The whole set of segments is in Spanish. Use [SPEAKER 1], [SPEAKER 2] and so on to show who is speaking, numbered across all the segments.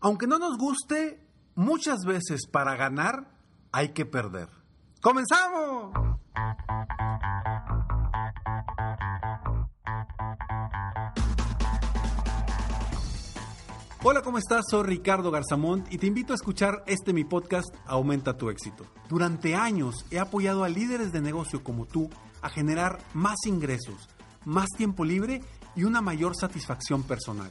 [SPEAKER 1] Aunque no nos guste, muchas veces para ganar hay que perder. ¡Comenzamos! Hola, ¿cómo estás? Soy Ricardo Garzamont y te invito a escuchar este mi podcast Aumenta tu éxito. Durante años he apoyado a líderes de negocio como tú a generar más ingresos, más tiempo libre y una mayor satisfacción personal.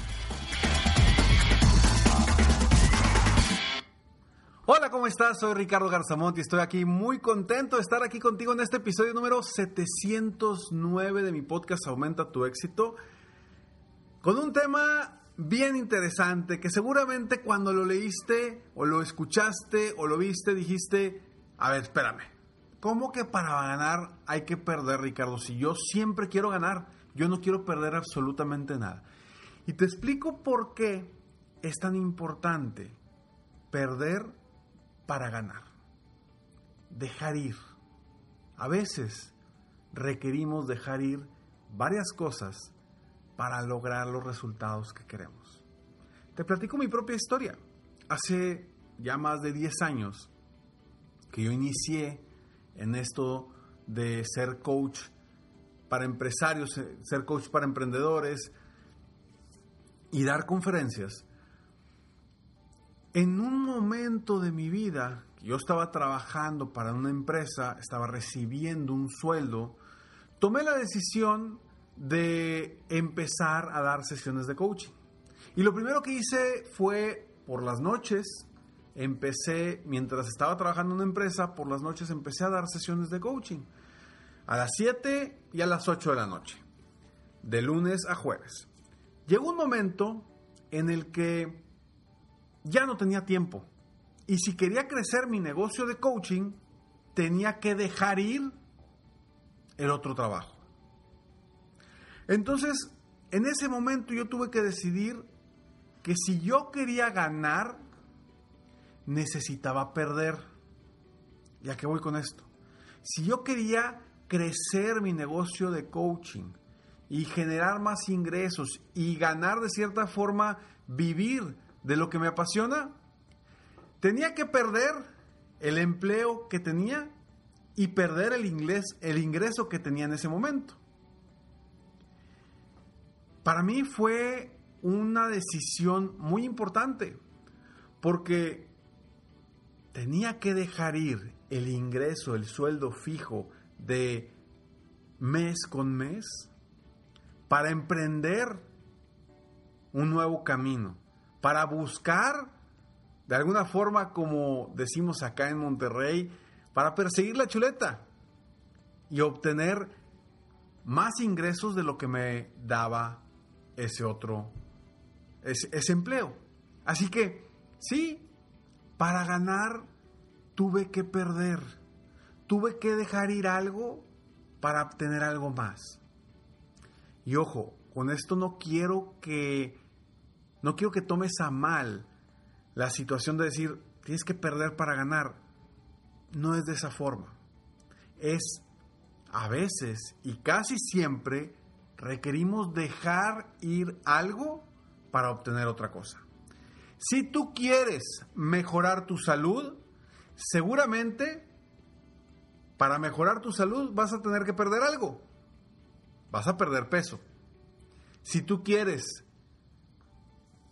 [SPEAKER 1] Hola, ¿cómo estás? Soy Ricardo Garzamont y estoy aquí muy contento de estar aquí contigo en este episodio número 709 de mi podcast Aumenta tu éxito, con un tema bien interesante que seguramente cuando lo leíste o lo escuchaste o lo viste dijiste, a ver, espérame, ¿cómo que para ganar hay que perder, Ricardo? Si yo siempre quiero ganar, yo no quiero perder absolutamente nada. Y te explico por qué es tan importante perder para ganar. Dejar ir. A veces requerimos dejar ir varias cosas para lograr los resultados que queremos. Te platico mi propia historia. Hace ya más de 10 años que yo inicié en esto de ser coach para empresarios, ser coach para emprendedores y dar conferencias. En un momento de mi vida, yo estaba trabajando para una empresa, estaba recibiendo un sueldo, tomé la decisión de empezar a dar sesiones de coaching. Y lo primero que hice fue por las noches, empecé, mientras estaba trabajando en una empresa, por las noches empecé a dar sesiones de coaching. A las 7 y a las 8 de la noche, de lunes a jueves. Llegó un momento en el que ya no tenía tiempo. Y si quería crecer mi negocio de coaching, tenía que dejar ir el otro trabajo. Entonces, en ese momento yo tuve que decidir que si yo quería ganar, necesitaba perder. ¿Y a qué voy con esto? Si yo quería crecer mi negocio de coaching y generar más ingresos y ganar de cierta forma, vivir de lo que me apasiona, tenía que perder el empleo que tenía y perder el, inglés, el ingreso que tenía en ese momento. Para mí fue una decisión muy importante porque tenía que dejar ir el ingreso, el sueldo fijo de mes con mes para emprender un nuevo camino para buscar, de alguna forma, como decimos acá en Monterrey, para perseguir la chuleta y obtener más ingresos de lo que me daba ese otro, ese, empleo. Así que, sí, para ganar tuve que perder, tuve que dejar ir algo para obtener algo más. Y ojo, con esto no quiero que no quiero que tomes a mal la situación de decir, tienes que perder para ganar. No es de esa forma. Es a veces y casi siempre requerimos dejar ir algo para obtener otra cosa. Si tú quieres mejorar tu salud, seguramente para mejorar tu salud vas a tener que perder algo. Vas a perder peso. Si tú quieres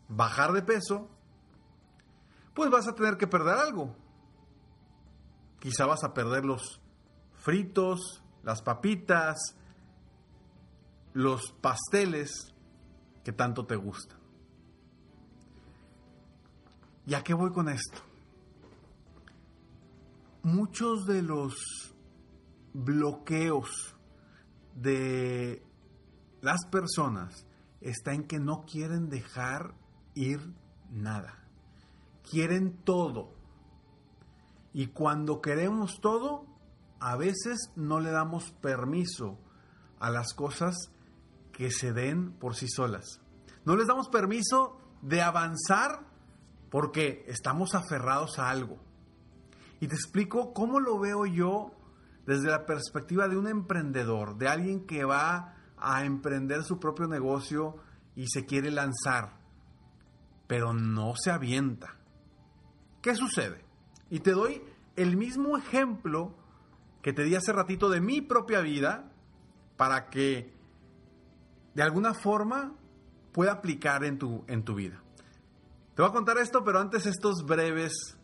[SPEAKER 1] bajar de peso, pues vas a tener que perder algo. Quizá vas a perder los fritos, las papitas, los pasteles que tanto te gustan. ¿Y a qué voy con esto? Muchos de los bloqueos de las personas está en que no quieren dejar ir nada. Quieren todo. Y cuando queremos todo, a veces no le damos permiso a las cosas que se den por sí solas. No les damos permiso de avanzar porque estamos aferrados a algo. Y te explico cómo lo veo yo desde la perspectiva de un emprendedor, de alguien que va a emprender su propio negocio y se quiere lanzar, pero no se avienta. ¿Qué sucede? Y te doy el mismo ejemplo que te di hace ratito de mi propia vida para que de alguna forma pueda aplicar en tu, en tu vida. Te voy a contar esto, pero antes estos breves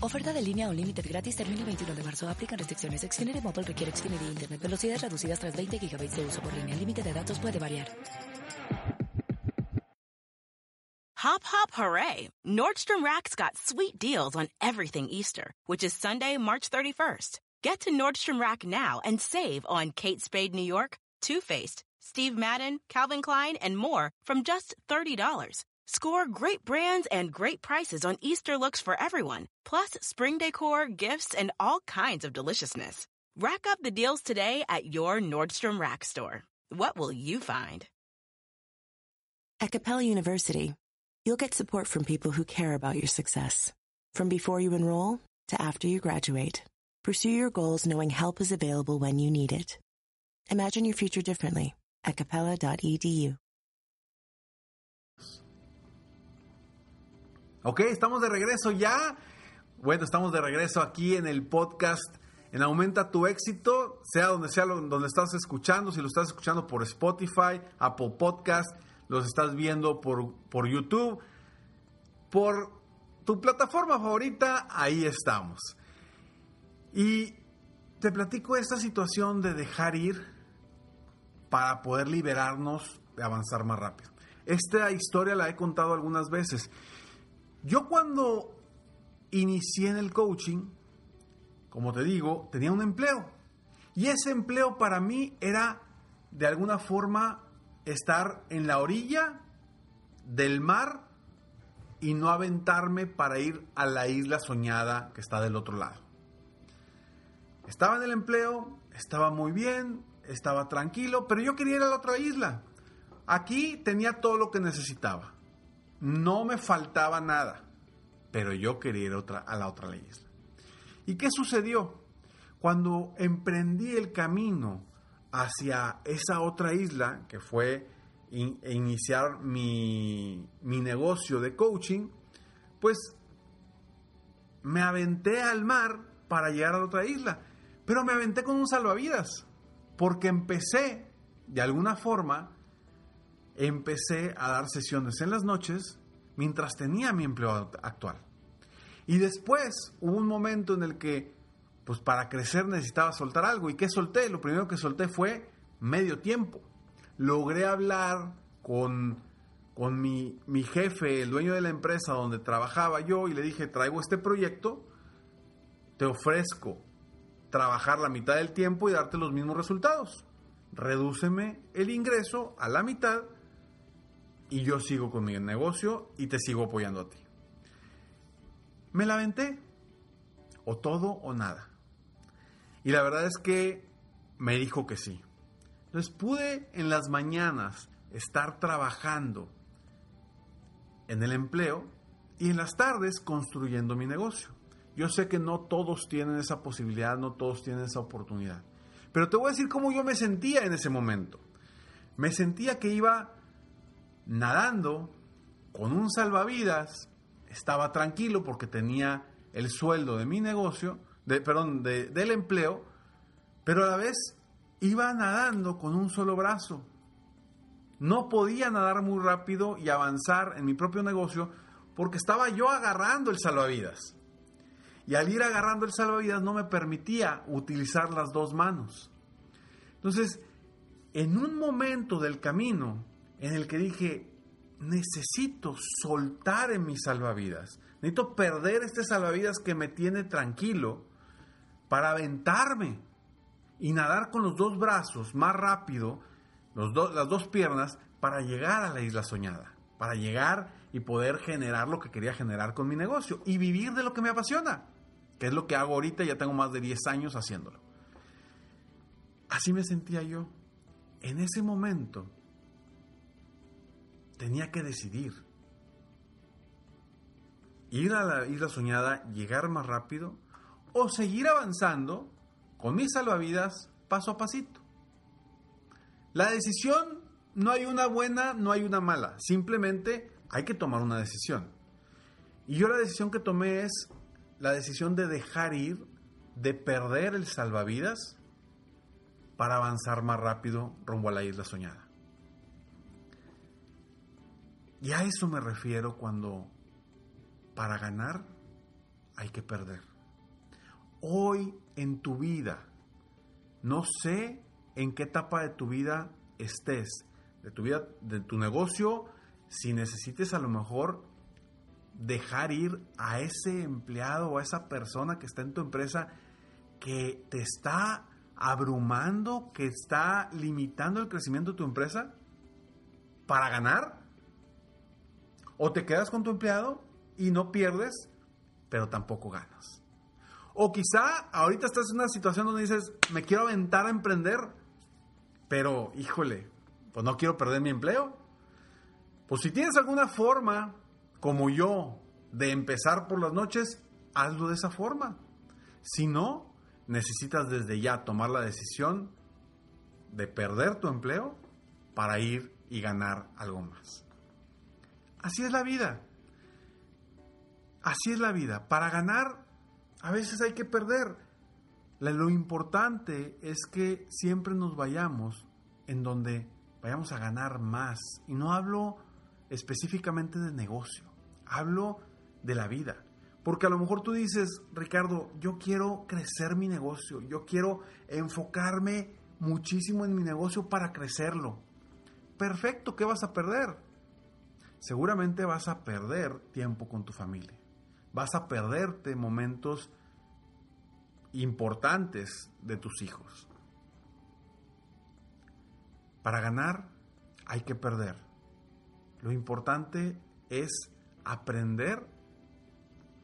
[SPEAKER 2] Oferta de línea o límite gratis termina el 21 de marzo. Aplican restricciones. Xfinity Mobile requiere Xfinity Internet. Velocidades reducidas tras 20 GB de uso por línea. El límite de datos puede variar.
[SPEAKER 3] Hop, hop, hooray! Nordstrom Rack's got sweet deals on everything Easter, which is Sunday, March 31st. Get to Nordstrom Rack now and save on Kate Spade New York, Too Faced, Steve Madden, Calvin Klein, and more from just $30. Score great brands and great prices on Easter looks for everyone, plus spring decor, gifts, and all kinds of deliciousness. Rack up the deals today at your Nordstrom Rack store. What will you find?
[SPEAKER 4] At Capella University, you'll get support from people who care about your success. From before you enroll to after you graduate, pursue your goals knowing help is available when you need it. Imagine your future differently at capella.edu.
[SPEAKER 1] Ok, estamos de regreso ya. Bueno, estamos de regreso aquí en el podcast en Aumenta tu éxito, sea donde sea donde estás escuchando, si lo estás escuchando por Spotify, Apple Podcast, los estás viendo por, por YouTube, por tu plataforma favorita, ahí estamos. Y te platico esta situación de dejar ir para poder liberarnos de avanzar más rápido. Esta historia la he contado algunas veces. Yo cuando inicié en el coaching, como te digo, tenía un empleo. Y ese empleo para mí era, de alguna forma, estar en la orilla del mar y no aventarme para ir a la isla soñada que está del otro lado. Estaba en el empleo, estaba muy bien, estaba tranquilo, pero yo quería ir a la otra isla. Aquí tenía todo lo que necesitaba. No me faltaba nada, pero yo quería ir otra, a la otra isla. ¿Y qué sucedió? Cuando emprendí el camino hacia esa otra isla, que fue in, iniciar mi, mi negocio de coaching, pues me aventé al mar para llegar a la otra isla. Pero me aventé con un salvavidas, porque empecé, de alguna forma, empecé a dar sesiones en las noches mientras tenía mi empleo actual. Y después hubo un momento en el que, pues para crecer necesitaba soltar algo. ¿Y qué solté? Lo primero que solté fue medio tiempo. Logré hablar con, con mi, mi jefe, el dueño de la empresa donde trabajaba yo, y le dije, traigo este proyecto, te ofrezco trabajar la mitad del tiempo y darte los mismos resultados. Redúceme el ingreso a la mitad y yo sigo con mi negocio y te sigo apoyando a ti. Me la aventé. O todo o nada. Y la verdad es que me dijo que sí. Entonces pude en las mañanas estar trabajando en el empleo y en las tardes construyendo mi negocio. Yo sé que no todos tienen esa posibilidad, no todos tienen esa oportunidad. Pero te voy a decir cómo yo me sentía en ese momento. Me sentía que iba nadando con un salvavidas, estaba tranquilo porque tenía el sueldo de mi negocio, de, perdón, del empleo, pero a la vez iba nadando con un solo brazo. No podía nadar muy rápido y avanzar en mi propio negocio porque estaba yo agarrando el salvavidas. Y al ir agarrando el salvavidas no me permitía utilizar las dos manos. Entonces, en un momento del camino en el que dije, necesito soltar en mis salvavidas, necesito perder este salvavidas que me tiene tranquilo para aventarme y nadar con los dos brazos más rápido, las dos piernas, para llegar a la isla soñada, para llegar y poder generar lo que quería generar con mi negocio y vivir de lo que me apasiona que es lo que hago ahorita, ya tengo más de 10 años haciéndolo. Así me sentía yo. En ese momento tenía que decidir. Ir a la isla soñada, llegar más rápido o seguir avanzando con mis salvavidas paso a pasito. La decisión no hay una buena, no hay una mala, simplemente hay que tomar una decisión. Y yo la decisión que tomé es la decisión de dejar ir, de perder el salvavidas para avanzar más rápido rumbo a la isla soñada. Y a eso me refiero cuando para ganar hay que perder. Hoy en tu vida, no sé en qué etapa de tu vida estés, de tu vida, de tu negocio, si necesites a lo mejor dejar ir a ese empleado o a esa persona que está en tu empresa que te está abrumando, que está limitando el crecimiento de tu empresa para ganar? ¿O te quedas con tu empleado y no pierdes, pero tampoco ganas? O quizá ahorita estás en una situación donde dices, me quiero aventar a emprender, pero híjole, pues no quiero perder mi empleo. Pues si tienes alguna forma como yo de empezar por las noches, hazlo de esa forma. Si no, necesitas desde ya tomar la decisión de perder tu empleo para ir y ganar algo más. Así es la vida. Así es la vida. Para ganar, a veces hay que perder. Lo importante es que siempre nos vayamos en donde vayamos a ganar más. Y no hablo específicamente de negocio. Hablo de la vida. Porque a lo mejor tú dices, Ricardo, yo quiero crecer mi negocio, yo quiero enfocarme muchísimo en mi negocio para crecerlo. Perfecto, ¿qué vas a perder? Seguramente vas a perder tiempo con tu familia. Vas a perderte momentos importantes de tus hijos. Para ganar hay que perder. Lo importante es aprender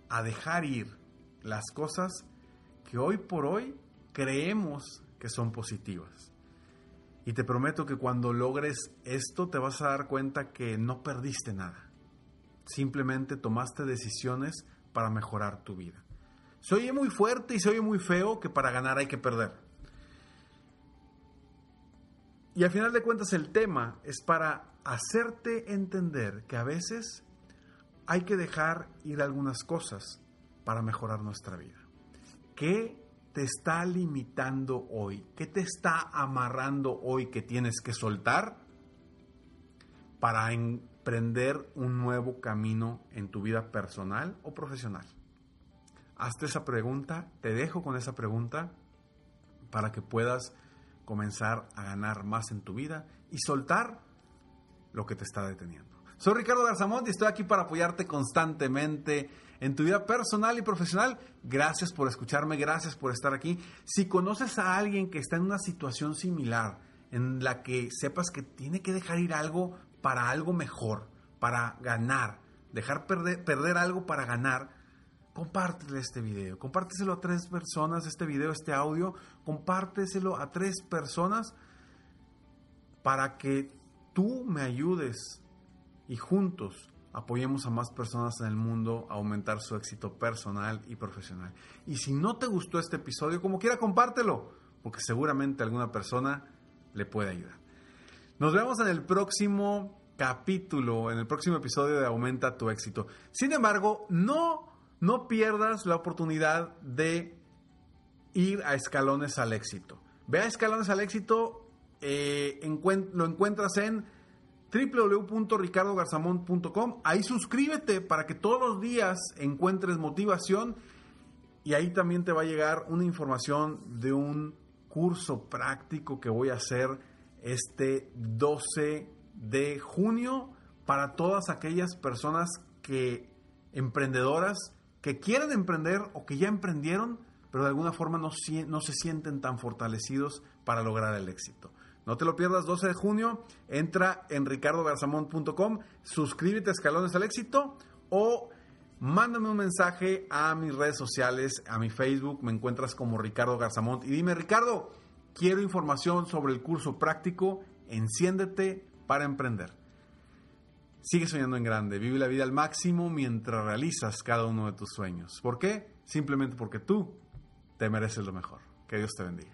[SPEAKER 1] a dejar ir las cosas que hoy por hoy creemos que son positivas. Y te prometo que cuando logres esto te vas a dar cuenta que no perdiste nada. Simplemente tomaste decisiones para mejorar tu vida. Se oye muy fuerte y se oye muy feo que para ganar hay que perder. Y al final de cuentas el tema es para hacerte entender que a veces hay que dejar ir algunas cosas para mejorar nuestra vida. ¿Qué te está limitando hoy? ¿Qué te está amarrando hoy que tienes que soltar para emprender un nuevo camino en tu vida personal o profesional? hazte esa pregunta, te dejo con esa pregunta para que puedas comenzar a ganar más en tu vida y soltar lo que te está deteniendo. Soy Ricardo Garzamont y estoy aquí para apoyarte constantemente en tu vida personal y profesional. Gracias por escucharme, gracias por estar aquí. Si conoces a alguien que está en una situación similar, en la que sepas que tiene que dejar ir algo para algo mejor, para ganar, dejar perder, perder algo para ganar, compártele este video, compárteselo a tres personas, este video, este audio, compárteselo a tres personas para que tú me ayudes y juntos apoyemos a más personas en el mundo a aumentar su éxito personal y profesional. Y si no te gustó este episodio, como quiera, compártelo, porque seguramente alguna persona le puede ayudar. Nos vemos en el próximo capítulo, en el próximo episodio de Aumenta tu éxito. Sin embargo, no, no pierdas la oportunidad de ir a escalones al éxito. Ve a escalones al éxito, eh, lo encuentras en www.ricardogarzamont.com. Ahí suscríbete para que todos los días encuentres motivación y ahí también te va a llegar una información de un curso práctico que voy a hacer este 12 de junio para todas aquellas personas que emprendedoras que quieren emprender o que ya emprendieron, pero de alguna forma no, no se sienten tan fortalecidos para lograr el éxito. No te lo pierdas, 12 de junio, entra en ricardogarzamont.com, suscríbete a Escalones al Éxito o mándame un mensaje a mis redes sociales, a mi Facebook, me encuentras como Ricardo Garzamont y dime, Ricardo, quiero información sobre el curso práctico, enciéndete para emprender. Sigue soñando en grande, vive la vida al máximo mientras realizas cada uno de tus sueños. ¿Por qué? Simplemente porque tú te mereces lo mejor. Que Dios te bendiga.